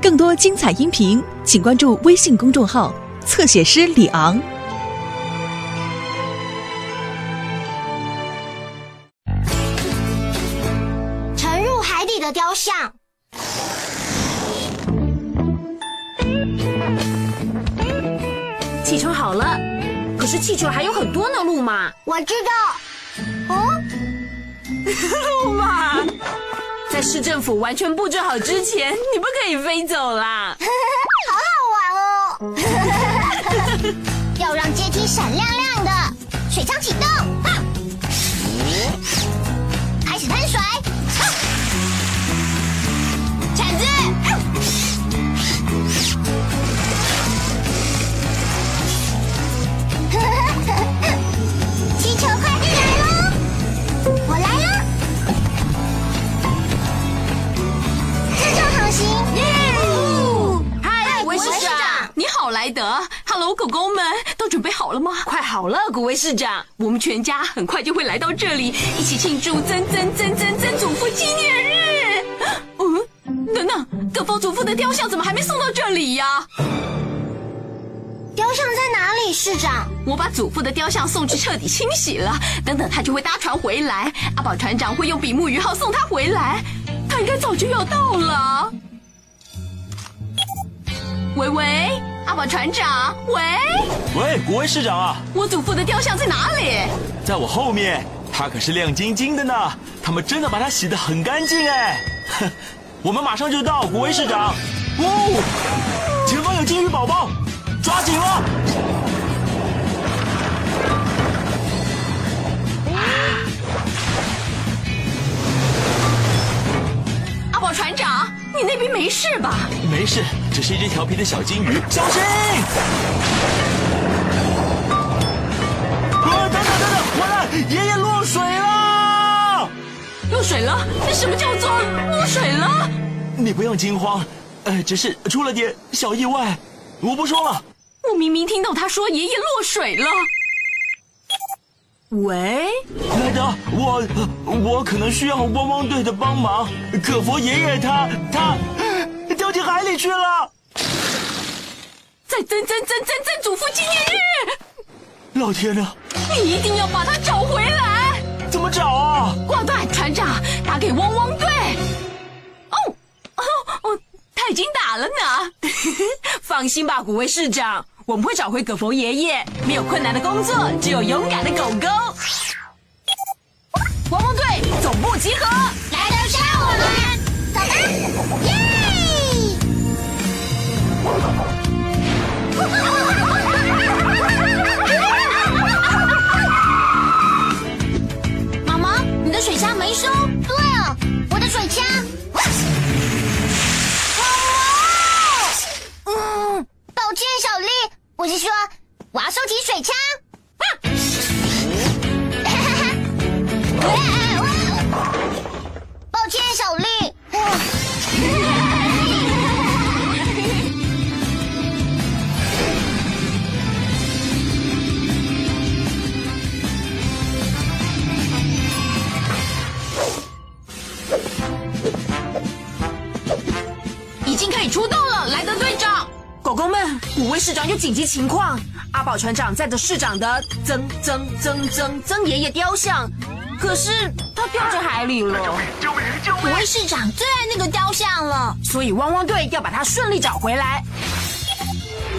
更多精彩音频，请关注微信公众号“侧写师李昂”。沉入海底的雕像。气球好了，可是气球还有很多呢，路马。我知道。哦，路马，在市政府完全布置好之前，你不可以飞走啦！好好玩哦！了，古威市长，我们全家很快就会来到这里，一起庆祝曾曾曾曾曾祖父纪念日。嗯，等等，葛佛祖父的雕像怎么还没送到这里呀？雕像在哪里，市长？我把祖父的雕像送去彻底清洗了，等等他就会搭船回来。阿宝船长会用比目鱼号送他回来，他应该早就要到了。喂喂，阿宝船长，喂，喂，国威市长啊，我祖父的雕像在哪里？在我后面，它可是亮晶晶的呢。他们真的把它洗得很干净哎。哼，我们马上就到，国威市长。哦，前方有金鱼宝宝，抓紧了。没事吧？没事，只是一只调皮的小金鱼，小心！啊，等等等等，完了，爷爷落水了！落水了？那什么叫做落水了？你不用惊慌，呃，只是出了点小意外。我不说了。我明明听到他说爷爷落水了。喂，莱德，我我可能需要汪汪队的帮忙。可佛爷爷他他掉进海里去了。在曾曾曾曾曾祖父纪念日，老天呐，你一定要把他找回来！怎么找啊？挂断，船长，打给汪汪队。哦哦哦，他已经打了呢。放心吧，古威市长，我们会找回葛佛爷爷。没有困难的工作，只有勇敢的狗狗。汪汪队总部集合，来登山我们，走吧，耶！们，五位市长有紧急情况，阿宝船长载着市长的曾曾曾曾曾爷爷雕像，可是他掉进海里了。五位市长最爱那个雕像了。所以汪汪队要把它顺利找回来。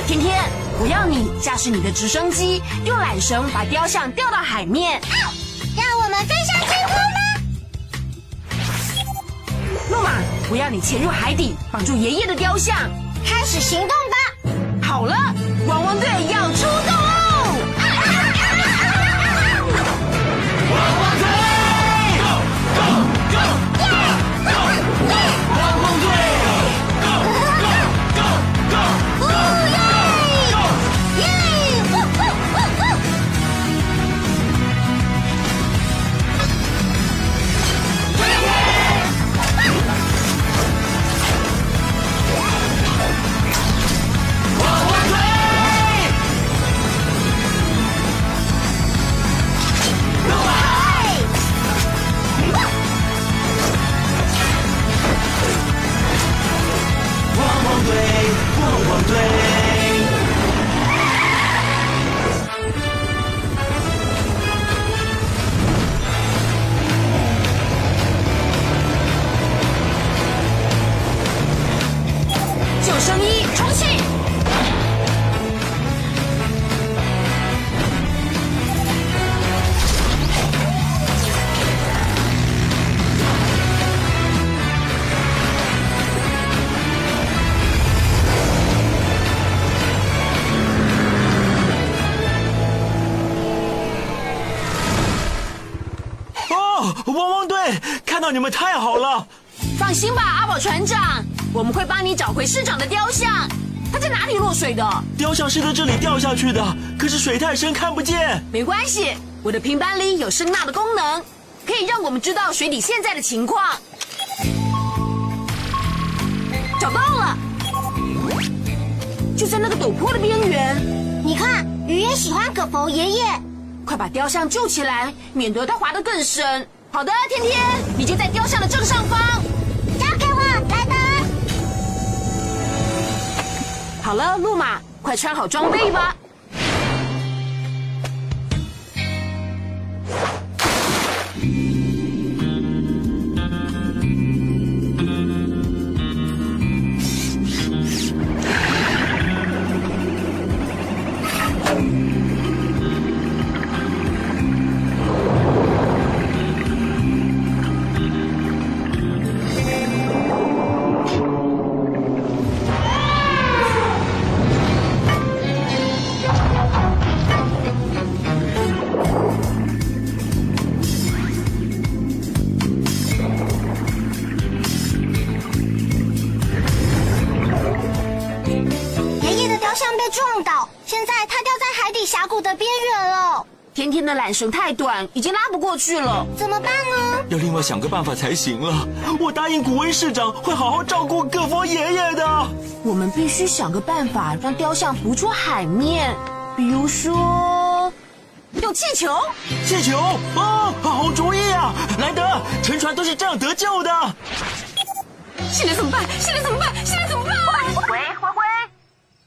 天天，我要你驾驶你的直升机，用缆绳把雕像吊到海面。让我们飞上天空吧。诺玛，我要你潜入海底，绑住爷爷的雕像。开始行动吧！好了，汪汪队要出你们太好了！放心吧，阿宝船长，我们会帮你找回市长的雕像。他在哪里落水的？雕像是在这里掉下去的，可是水太深看不见。没关系，我的平板里有声呐的功能，可以让我们知道水底现在的情况。找到了，就在那个陡坡的边缘。你看，鱼也喜欢葛佛爷爷。快把雕像救起来，免得它滑得更深。好的，天天，你就在雕像的正上方。交给我，莱德。好了，路马，快穿好装备吧。边缘了。甜甜的缆绳太短，已经拉不过去了。怎么办呢？要另外想个办法才行了。我答应古威市长会好好照顾葛佛爷爷的。我们必须想个办法让雕像浮出海面，比如说用气球。气球啊，好主意啊！莱德，沉船都是这样得救的。现在怎么办？现在怎么办？现在怎么办？喂，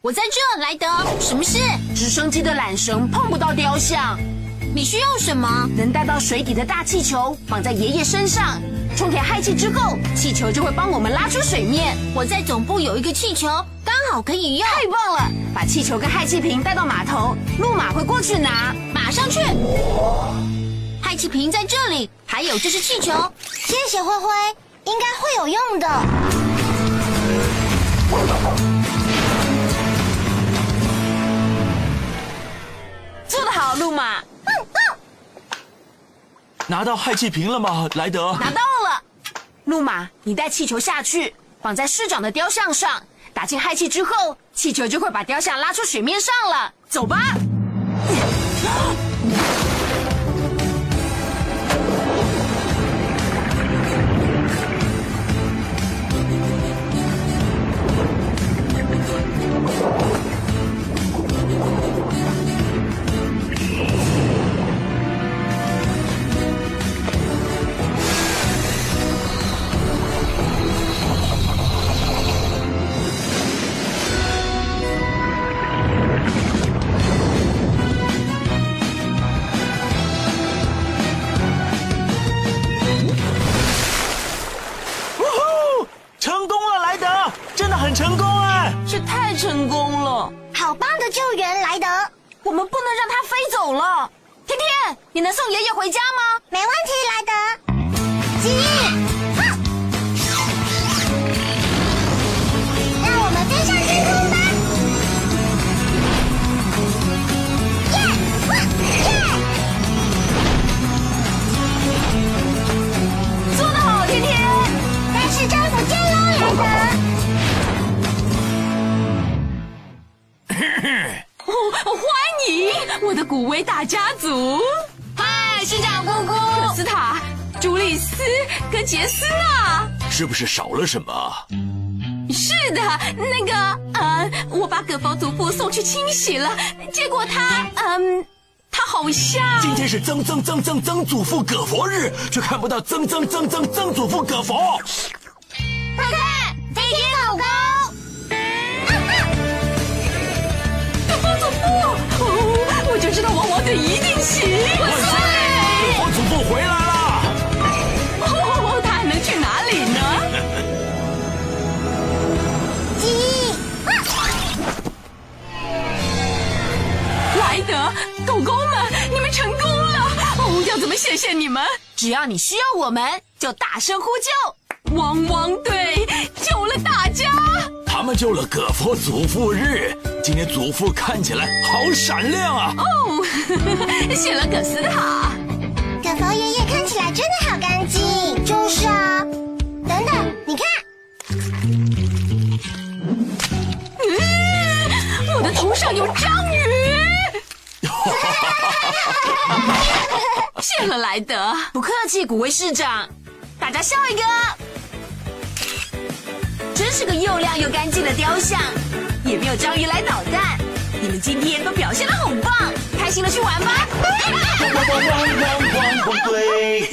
我在这，莱德，什么事？直升机的缆绳碰不到雕像，你需要什么？能带到水底的大气球绑在爷爷身上，充填氦气之后，气球就会帮我们拉出水面。我在总部有一个气球，刚好可以用。太棒了！把气球跟氦气瓶带到码头，路马会过去拿。马上去。氦气瓶在这里，还有就是气球。谢谢灰灰，应该会有用的。拿到氦气瓶了吗，莱德？拿到了。路马，你带气球下去，绑在市长的雕像上，打进氦气之后，气球就会把雕像拉出水面上了。走吧。你能送爷爷回家吗？没问题，莱德。吉，啊让我们飞上天空吧！耶，哇，耶！做得好，天天。但是政府见喽，莱德。哦，欢迎我的古威大家族！嗨，市长姑姑，可 斯塔、朱丽斯跟杰斯呢？是不是少了什么？是的，那个，呃，我把葛佛祖父送去清洗了，结果他，嗯，他好像……今天是曾曾曾曾曾祖父葛佛日，却看不到曾曾曾曾曾祖父葛佛。快看，飞天狗狗！葛房祖父，哦，我就知道王王队一定行！万岁！葛佛祖父回来了！哦，他还能去哪里呢？鸡，莱德，狗狗们，你们成功了！哦，要怎么谢谢你们？只要你需要我们，就大声呼救！汪汪队救了大家！他们救了葛佛祖父日，今天祖父看起来好闪亮啊！哦，谢了葛斯塔。谢了，莱德。不客气，古威市长。大家笑一个。真是个又亮又干净的雕像，也没有章鱼来捣蛋。你们今天都表现的很棒，开心的去玩吧。汪汪汪汪汪汪汪！对。